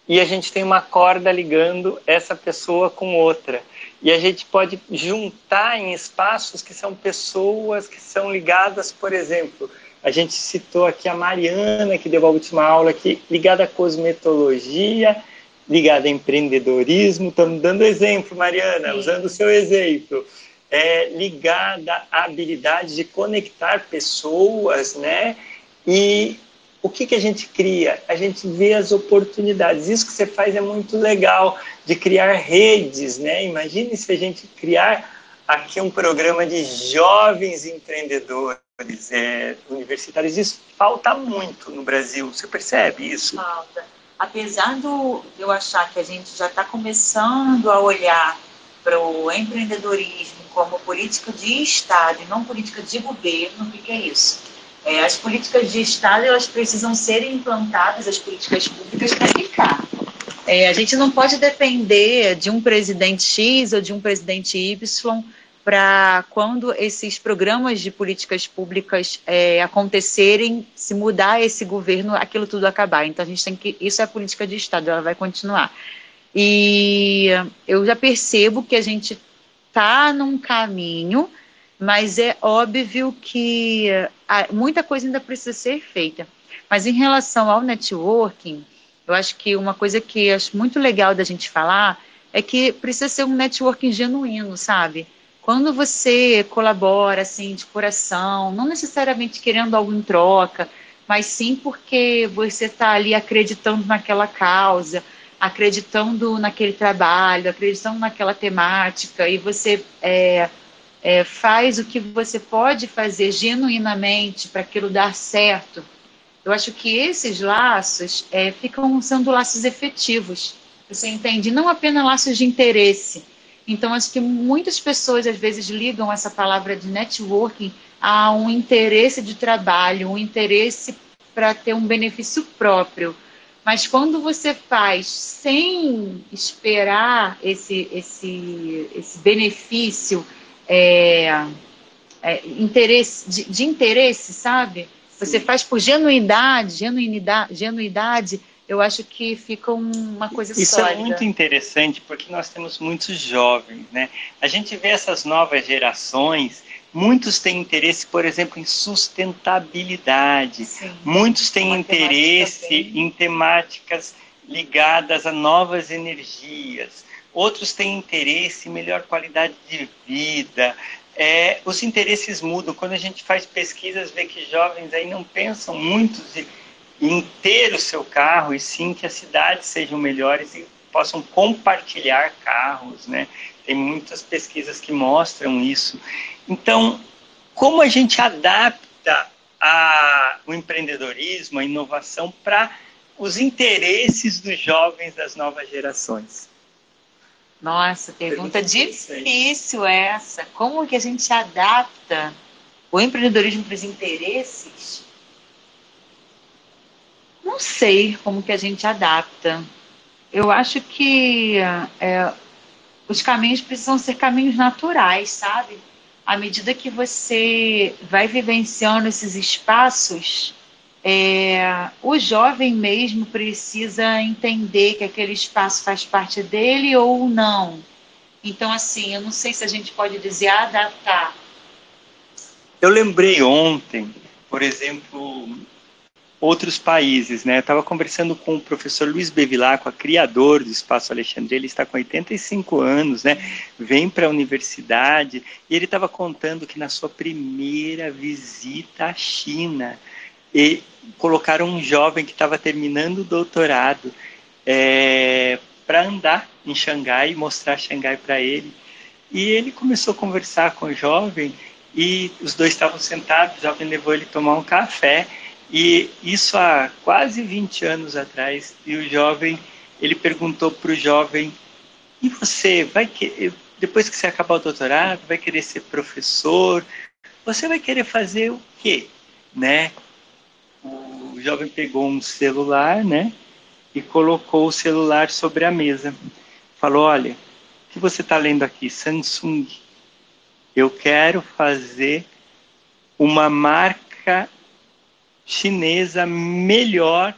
Speaker 1: e a gente tem uma corda ligando essa pessoa com outra. E a gente pode juntar em espaços que são pessoas que são ligadas, por exemplo, a gente citou aqui a Mariana, que deu a última aula aqui, ligada à cosmetologia, ligada a empreendedorismo. Estamos dando exemplo, Mariana, Sim. usando o seu exemplo. É, ligada à habilidade de conectar pessoas, né? E o que, que a gente cria? A gente vê as oportunidades. Isso que você faz é muito legal, de criar redes, né? Imagine se a gente criar aqui um programa de jovens empreendedores é, universitários. Isso falta muito no Brasil. Você percebe isso?
Speaker 2: Falta. Apesar do eu achar que a gente já está começando a olhar para o empreendedorismo como política de Estado e não política de governo, o que, que é isso? É, as políticas de Estado elas precisam ser implantadas, as políticas públicas, para ficar. É, a gente não pode depender de um presidente X ou de um presidente Y para quando esses programas de políticas públicas é, acontecerem, se mudar esse governo, aquilo tudo acabar. Então a gente tem que, isso é a política de Estado, ela vai continuar. E eu já percebo que a gente está num caminho mas é óbvio que muita coisa ainda precisa ser feita. Mas em relação ao networking, eu acho que uma coisa que acho muito legal da gente falar é que precisa ser um networking genuíno, sabe? quando você colabora assim de coração, não necessariamente querendo algo em troca, mas sim porque você está ali acreditando naquela causa, acreditando naquele trabalho, acreditando naquela temática, e você é, é, faz o que você pode fazer genuinamente para aquilo dar certo. Eu acho que esses laços é, ficam sendo laços efetivos. Você entende? Não apenas laços de interesse. Então, acho que muitas pessoas às vezes ligam essa palavra de networking a um interesse de trabalho, um interesse para ter um benefício próprio. Mas quando você faz sem esperar esse, esse, esse benefício é, é, interesse, de, de, interesse, sabe? Você faz por genuidade, genuinidade, genuidade, eu acho que fica uma coisa
Speaker 1: Isso
Speaker 2: sólida.
Speaker 1: é muito interessante porque nós temos muitos jovens, né? A gente vê essas novas gerações, muitos têm interesse, por exemplo, em sustentabilidade, Sim. muitos têm Uma interesse em temáticas ligadas a novas energias, outros têm interesse melhor qualidade de vida. É, os interesses mudam. Quando a gente faz pesquisas, vê que jovens aí não pensam muito em ter o seu carro, e sim que as cidades sejam melhores e possam compartilhar carros, né? Tem muitas pesquisas que mostram isso. Então, como a gente adapta a, o empreendedorismo, a inovação para os interesses dos jovens das novas gerações?
Speaker 2: Nossa, pergunta difícil essa. Como que a gente adapta o empreendedorismo para os interesses? Não sei como que a gente adapta. Eu acho que é, os caminhos precisam ser caminhos naturais, sabe? À medida que você vai vivenciando esses espaços, é, o jovem mesmo precisa entender que aquele espaço faz parte dele ou não. Então, assim, eu não sei se a gente pode dizer adaptar.
Speaker 1: Eu lembrei ontem, por exemplo, outros países, né? Eu estava conversando com o professor Luiz Bevilacqua, criador do Espaço Alexandre, ele está com 85 anos, né? Vem para a universidade e ele estava contando que na sua primeira visita à China, e colocaram um jovem que estava terminando o doutorado é, para andar em Xangai, mostrar Xangai para ele. E ele começou a conversar com o jovem e os dois estavam sentados, o jovem levou ele tomar um café e isso há quase 20 anos atrás. E o jovem, ele perguntou para o jovem: e você vai que depois que você acabar o doutorado, vai querer ser professor? Você vai querer fazer o quê, né? O jovem pegou um celular, né? E colocou o celular sobre a mesa. Falou: olha, o que você está lendo aqui? Samsung. Eu quero fazer uma marca chinesa melhor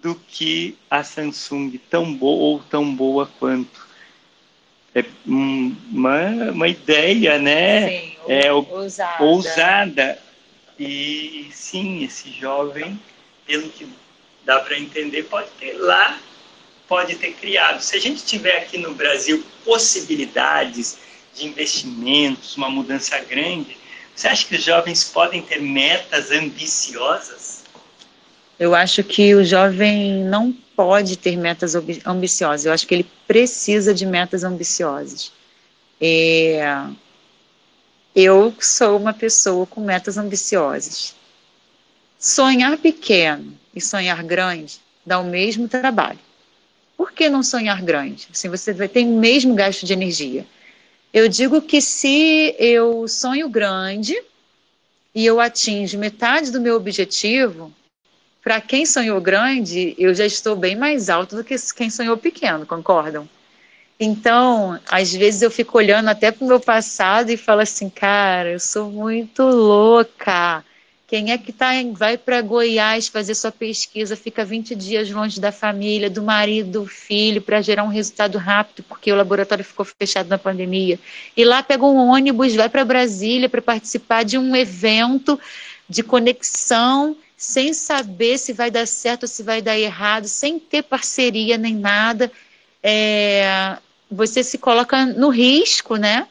Speaker 1: do que a Samsung, tão boa ou tão boa quanto. É uma, uma ideia, né?
Speaker 2: Sim,
Speaker 1: é,
Speaker 2: ousada.
Speaker 1: ousada. E sim, esse jovem, pelo que dá para entender, pode ter lá, pode ter criado. Se a gente tiver aqui no Brasil possibilidades de investimentos, uma mudança grande, você acha que os jovens podem ter metas ambiciosas?
Speaker 2: Eu acho que o jovem não pode ter metas ambiciosas. Eu acho que ele precisa de metas ambiciosas. É... Eu sou uma pessoa com metas ambiciosas. Sonhar pequeno e sonhar grande dá o mesmo trabalho. Por que não sonhar grande? Assim, você vai ter o mesmo gasto de energia. Eu digo que se eu sonho grande e eu atinjo metade do meu objetivo, para quem sonhou grande, eu já estou bem mais alto do que quem sonhou pequeno, concordam? Então, às vezes eu fico olhando até para o meu passado e falo assim, cara, eu sou muito louca. Quem é que tá, vai para Goiás fazer sua pesquisa, fica 20 dias longe da família, do marido, do filho, para gerar um resultado rápido, porque o laboratório ficou fechado na pandemia. E lá pega um ônibus, vai para Brasília para participar de um evento de conexão, sem saber se vai dar certo ou se vai dar errado, sem ter parceria nem nada. É, você se coloca no risco, né?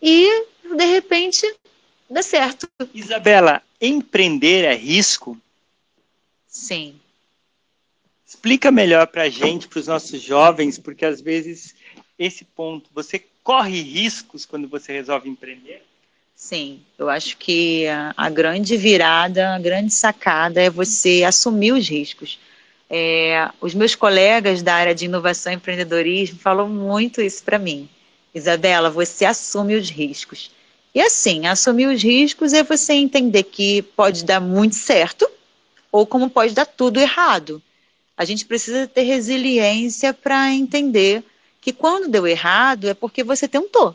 Speaker 2: E de repente dá certo.
Speaker 1: Isabela, empreender é risco?
Speaker 2: Sim.
Speaker 1: Explica melhor para a gente, para os nossos jovens, porque às vezes esse ponto, você corre riscos quando você resolve empreender?
Speaker 2: Sim, eu acho que a, a grande virada, a grande sacada é você assumir os riscos. É, os meus colegas da área de inovação e empreendedorismo falam muito isso para mim. Isabela, você assume os riscos. E assim, assumir os riscos é você entender que pode dar muito certo ou como pode dar tudo errado. A gente precisa ter resiliência para entender que quando deu errado é porque você tentou.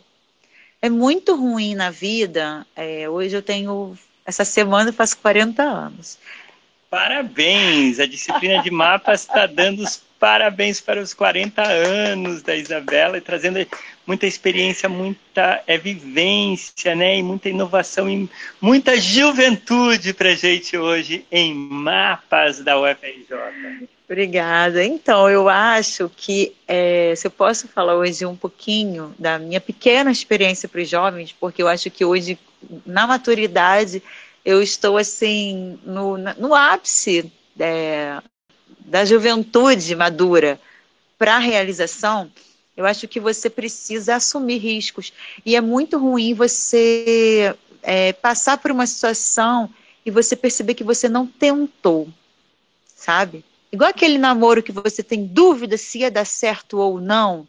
Speaker 2: É muito ruim na vida. É, hoje eu tenho, essa semana eu faço 40 anos.
Speaker 1: Parabéns! A disciplina de mapas está dando os parabéns para os 40 anos da Isabela e trazendo muita experiência, muita é, vivência, né? E muita inovação e muita juventude para gente hoje em mapas da UFRJ.
Speaker 2: Obrigada. Então, eu acho que é, se eu posso falar hoje um pouquinho da minha pequena experiência para os jovens, porque eu acho que hoje, na maturidade, eu estou assim no, no ápice é, da juventude madura para a realização. Eu acho que você precisa assumir riscos. E é muito ruim você é, passar por uma situação e você perceber que você não tentou, sabe? Igual aquele namoro que você tem dúvida se ia dar certo ou não.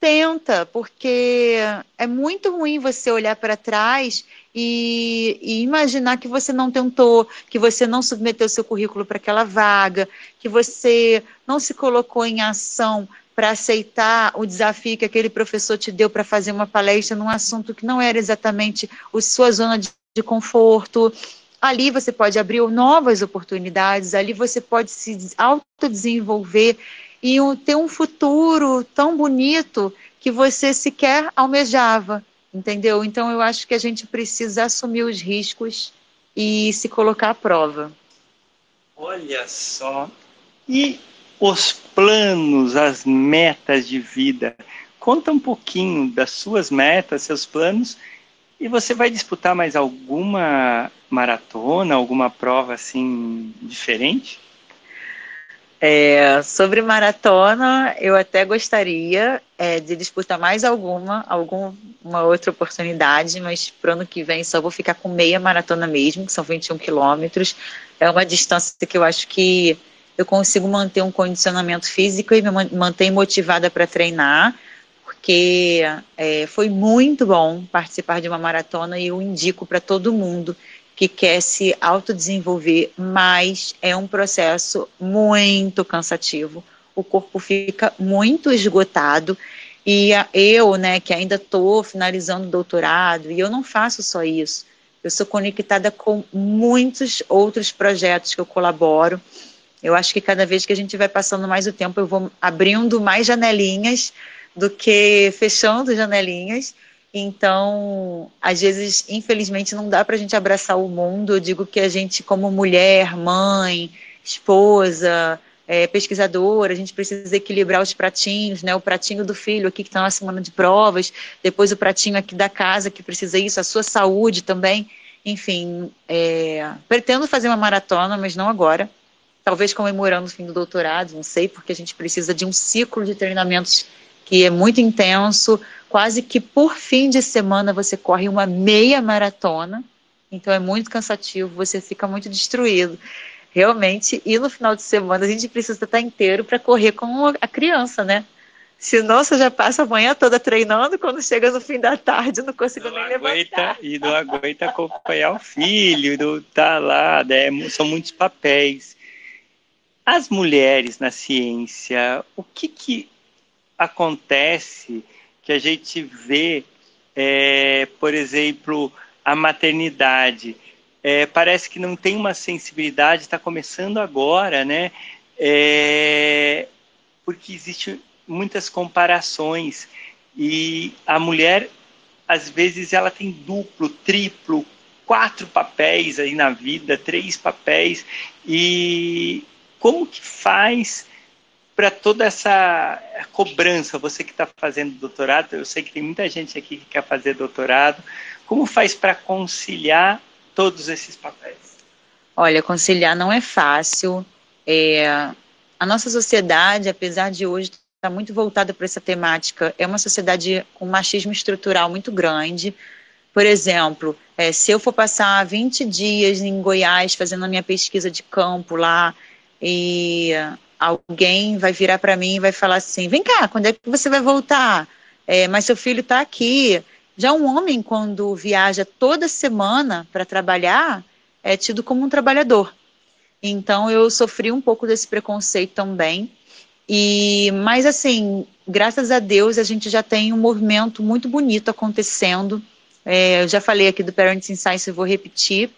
Speaker 2: Tenta, porque é muito ruim você olhar para trás e, e, imaginar que você não tentou, que você não submeteu seu currículo para aquela vaga, que você não se colocou em ação para aceitar o desafio que aquele professor te deu para fazer uma palestra num assunto que não era exatamente a sua zona de, de conforto. Ali você pode abrir novas oportunidades, ali você pode se autodesenvolver e ter um futuro tão bonito que você sequer almejava, entendeu? Então eu acho que a gente precisa assumir os riscos e se colocar à prova.
Speaker 1: Olha só. E os planos, as metas de vida? Conta um pouquinho das suas metas, seus planos e você vai disputar mais alguma maratona, alguma prova assim diferente?
Speaker 2: É, sobre maratona, eu até gostaria é, de disputar mais alguma, alguma outra oportunidade, mas para o ano que vem só vou ficar com meia maratona mesmo, que são 21 quilômetros. É uma distância que eu acho que eu consigo manter um condicionamento físico e me manter motivada para treinar porque é, foi muito bom participar de uma maratona e eu indico para todo mundo que quer se autodesenvolver, mas é um processo muito cansativo. O corpo fica muito esgotado e eu, né, que ainda estou finalizando o doutorado, e eu não faço só isso. Eu sou conectada com muitos outros projetos que eu colaboro. Eu acho que cada vez que a gente vai passando mais o tempo, eu vou abrindo mais janelinhas do que fechando janelinhas. Então, às vezes, infelizmente, não dá para a gente abraçar o mundo. Eu digo que a gente, como mulher, mãe, esposa, é, pesquisadora, a gente precisa equilibrar os pratinhos, né? O pratinho do filho aqui que está na semana de provas, depois o pratinho aqui da casa que precisa isso, a sua saúde também. Enfim, é, pretendo fazer uma maratona, mas não agora. Talvez comemorando o fim do doutorado, não sei, porque a gente precisa de um ciclo de treinamentos que é muito intenso, quase que por fim de semana você corre uma meia maratona, então é muito cansativo, você fica muito destruído. Realmente, e no final de semana a gente precisa estar inteiro para correr com a criança, né? Senão você já passa a manhã toda treinando, quando chega no fim da tarde não consigo não nem aguenta, levantar.
Speaker 1: E não aguenta acompanhar o filho, não tá lá, né? são muitos papéis. As mulheres na ciência, o que, que acontece que a gente vê, é, por exemplo, a maternidade. É, parece que não tem uma sensibilidade, está começando agora, né? É, porque existem muitas comparações e a mulher, às vezes, ela tem duplo, triplo, quatro papéis aí na vida, três papéis e como que faz para toda essa cobrança, você que está fazendo doutorado, eu sei que tem muita gente aqui que quer fazer doutorado, como faz para conciliar todos esses papéis?
Speaker 2: Olha, conciliar não é fácil. É, a nossa sociedade, apesar de hoje estar muito voltada para essa temática, é uma sociedade com machismo estrutural muito grande. Por exemplo, é, se eu for passar 20 dias em Goiás fazendo a minha pesquisa de campo lá, e alguém vai virar para mim e vai falar assim: vem cá, quando é que você vai voltar? É, mas seu filho está aqui. Já um homem, quando viaja toda semana para trabalhar, é tido como um trabalhador. Então, eu sofri um pouco desse preconceito também. E, mas assim, graças a Deus, a gente já tem um movimento muito bonito acontecendo. É, eu já falei aqui do Parents in Science, eu vou repetir.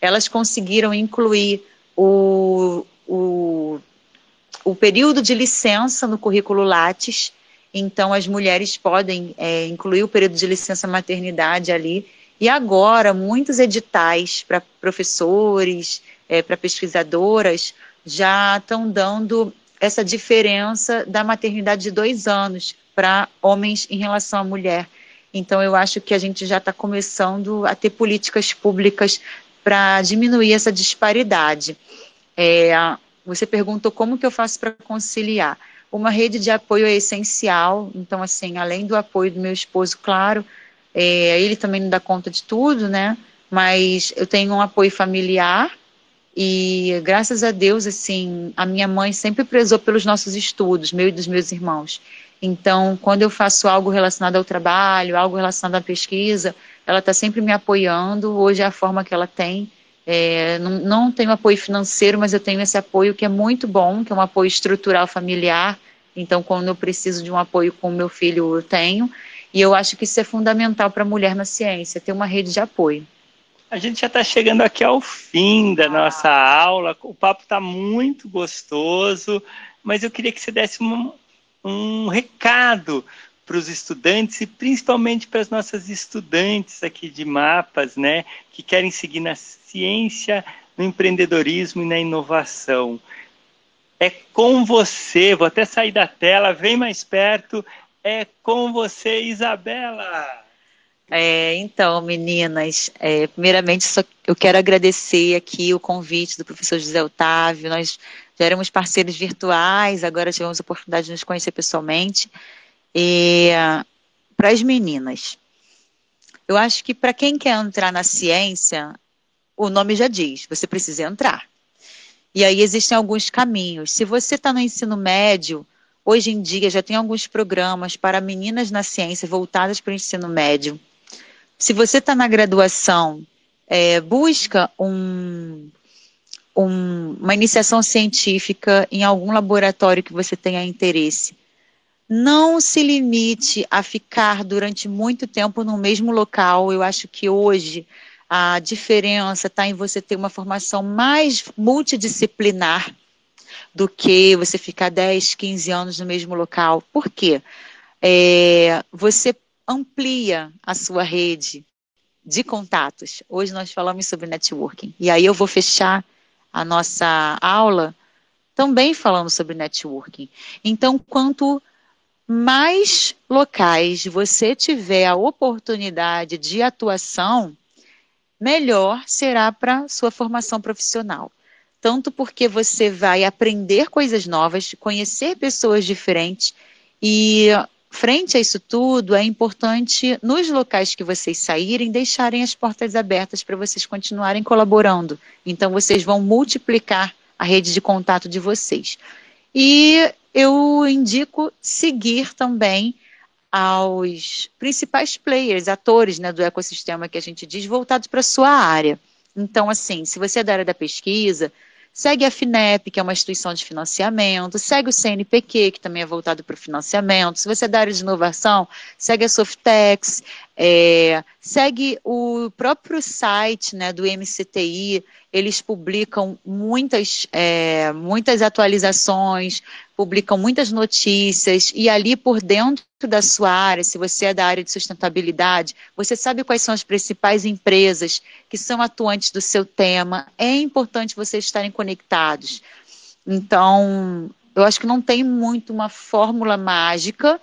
Speaker 2: Elas conseguiram incluir o, o o período de licença no currículo Lattes, então as mulheres podem é, incluir o período de licença maternidade ali. E agora, muitos editais para professores, é, para pesquisadoras, já estão dando essa diferença da maternidade de dois anos para homens em relação à mulher. Então, eu acho que a gente já está começando a ter políticas públicas para diminuir essa disparidade. É, você perguntou como que eu faço para conciliar. Uma rede de apoio é essencial, então, assim, além do apoio do meu esposo, claro, é, ele também não dá conta de tudo, né? Mas eu tenho um apoio familiar e, graças a Deus, assim, a minha mãe sempre prezou pelos nossos estudos, meu e dos meus irmãos. Então, quando eu faço algo relacionado ao trabalho, algo relacionado à pesquisa, ela está sempre me apoiando. Hoje é a forma que ela tem é, não, não tenho apoio financeiro, mas eu tenho esse apoio que é muito bom, que é um apoio estrutural familiar. Então, quando eu preciso de um apoio com o meu filho, eu tenho. E eu acho que isso é fundamental para a mulher na ciência, ter uma rede de apoio.
Speaker 1: A gente já está chegando aqui ao fim da nossa aula. O papo está muito gostoso, mas eu queria que você desse um, um recado para os estudantes e principalmente para as nossas estudantes aqui de mapas, né, que querem seguir na ciência, no empreendedorismo e na inovação. É com você, vou até sair da tela, vem mais perto. É com você, Isabela.
Speaker 2: É, então, meninas, é, primeiramente só, eu quero agradecer aqui o convite do professor José Otávio. Nós já éramos parceiros virtuais, agora tivemos a oportunidade de nos conhecer pessoalmente. Para as meninas, eu acho que para quem quer entrar na ciência, o nome já diz, você precisa entrar. E aí existem alguns caminhos. Se você está no ensino médio, hoje em dia já tem alguns programas para meninas na ciência voltadas para o ensino médio. Se você está na graduação, é, busca um, um, uma iniciação científica em algum laboratório que você tenha interesse. Não se limite a ficar durante muito tempo no mesmo local. Eu acho que hoje a diferença está em você ter uma formação mais multidisciplinar do que você ficar 10, 15 anos no mesmo local. Por quê? É, você amplia a sua rede de contatos. Hoje nós falamos sobre networking. E aí eu vou fechar a nossa aula também falando sobre networking. Então, quanto mais locais você tiver a oportunidade de atuação, melhor será para sua formação profissional. Tanto porque você vai aprender coisas novas, conhecer pessoas diferentes e frente a isso tudo, é importante nos locais que vocês saírem deixarem as portas abertas para vocês continuarem colaborando. Então vocês vão multiplicar a rede de contato de vocês. E eu indico seguir também aos principais players, atores né, do ecossistema que a gente diz, voltados para a sua área. Então, assim, se você é da área da pesquisa, segue a FINEP, que é uma instituição de financiamento, segue o CNPq, que também é voltado para o financiamento. Se você é da área de inovação, segue a Softex, é, segue o próprio site né, do MCTI, eles publicam muitas, é, muitas atualizações, publicam muitas notícias, e ali por dentro da sua área, se você é da área de sustentabilidade, você sabe quais são as principais empresas que são atuantes do seu tema. É importante vocês estarem conectados. Então, eu acho que não tem muito uma fórmula mágica.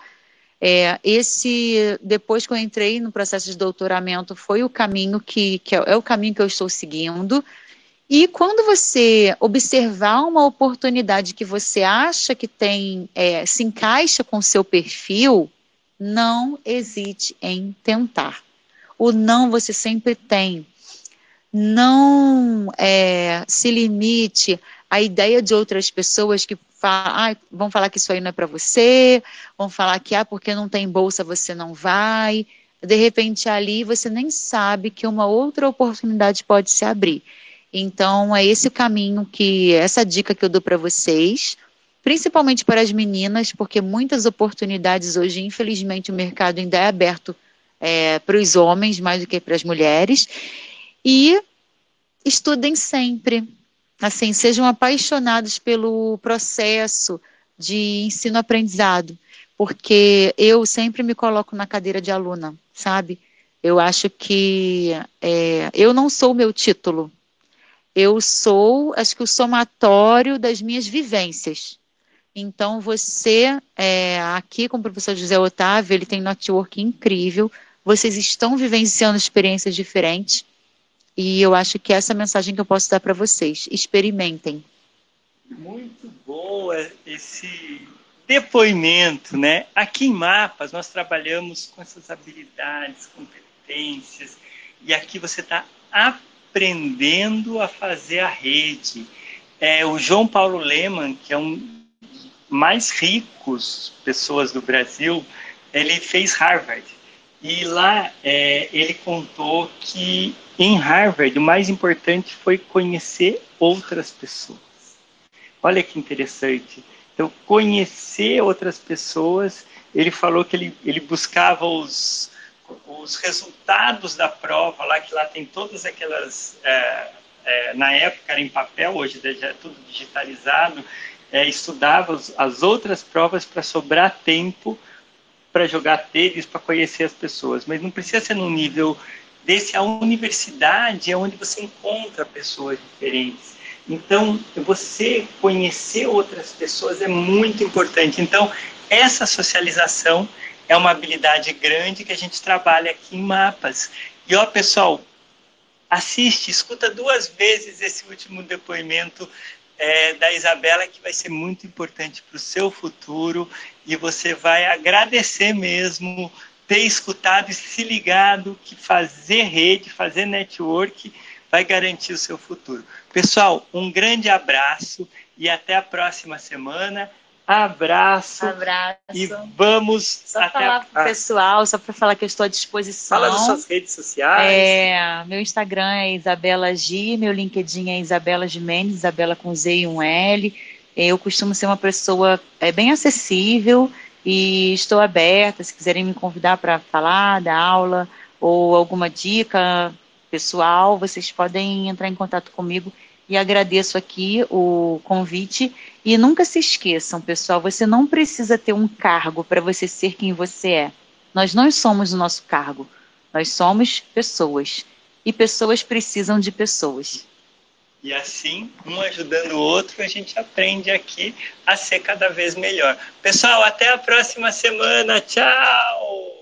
Speaker 2: É, esse, depois que eu entrei no processo de doutoramento, foi o caminho que, que é, é o caminho que eu estou seguindo. E quando você observar uma oportunidade que você acha que tem, é, se encaixa com o seu perfil, não hesite em tentar. O não você sempre tem. Não é, se limite à ideia de outras pessoas que ah, vão falar que isso aí não é para você, vão falar que ah, porque não tem bolsa você não vai. De repente ali você nem sabe que uma outra oportunidade pode se abrir. Então é esse o caminho que essa dica que eu dou para vocês principalmente para as meninas, porque muitas oportunidades hoje, infelizmente, o mercado ainda é aberto é, para os homens mais do que para as mulheres. E estudem sempre, assim, sejam apaixonados pelo processo de ensino-aprendizado, porque eu sempre me coloco na cadeira de aluna, sabe? Eu acho que é, eu não sou o meu título, eu sou, acho que o somatório das minhas vivências. Então, você, é, aqui com o professor José Otávio, ele tem network incrível, vocês estão vivenciando experiências diferentes, e eu acho que essa é a mensagem que eu posso dar para vocês. Experimentem.
Speaker 1: Muito boa esse depoimento, né? Aqui em Mapas, nós trabalhamos com essas habilidades, competências, e aqui você está aprendendo a fazer a rede. É, o João Paulo Leman, que é um mais ricos pessoas do Brasil, ele fez Harvard. E lá é, ele contou que em Harvard o mais importante foi conhecer outras pessoas. Olha que interessante. Então, conhecer outras pessoas, ele falou que ele, ele buscava os, os resultados da prova, lá que lá tem todas aquelas. É, é, na época era em papel, hoje já é tudo digitalizado é, estudava as outras provas para sobrar tempo para jogar tênis, para conhecer as pessoas. Mas não precisa ser no nível desse. A universidade é onde você encontra pessoas diferentes. Então, você conhecer outras pessoas é muito importante. Então, essa socialização é uma habilidade grande que a gente trabalha aqui em mapas. E ó, pessoal, assiste, escuta duas vezes esse último depoimento é, da Isabela que vai ser muito importante para o seu futuro e você vai agradecer mesmo ter escutado e se ligado que fazer rede, fazer network vai garantir o seu futuro. Pessoal, um grande abraço e até a próxima semana. Abraço.
Speaker 2: Abraço.
Speaker 1: E vamos.
Speaker 2: Só até falar para o pessoal, só para falar que eu estou à disposição.
Speaker 1: Fala das suas redes sociais.
Speaker 2: É, meu Instagram é Isabela G, meu LinkedIn é Isabela G Mendes, Isabela com Z e um L. Eu costumo ser uma pessoa é, bem acessível e estou aberta, se quiserem me convidar para falar, dar aula ou alguma dica pessoal, vocês podem entrar em contato comigo e agradeço aqui o convite. E nunca se esqueçam, pessoal, você não precisa ter um cargo para você ser quem você é. Nós não somos o nosso cargo, nós somos pessoas. E pessoas precisam de pessoas.
Speaker 1: E assim, um ajudando o outro, a gente aprende aqui a ser cada vez melhor. Pessoal, até a próxima semana. Tchau!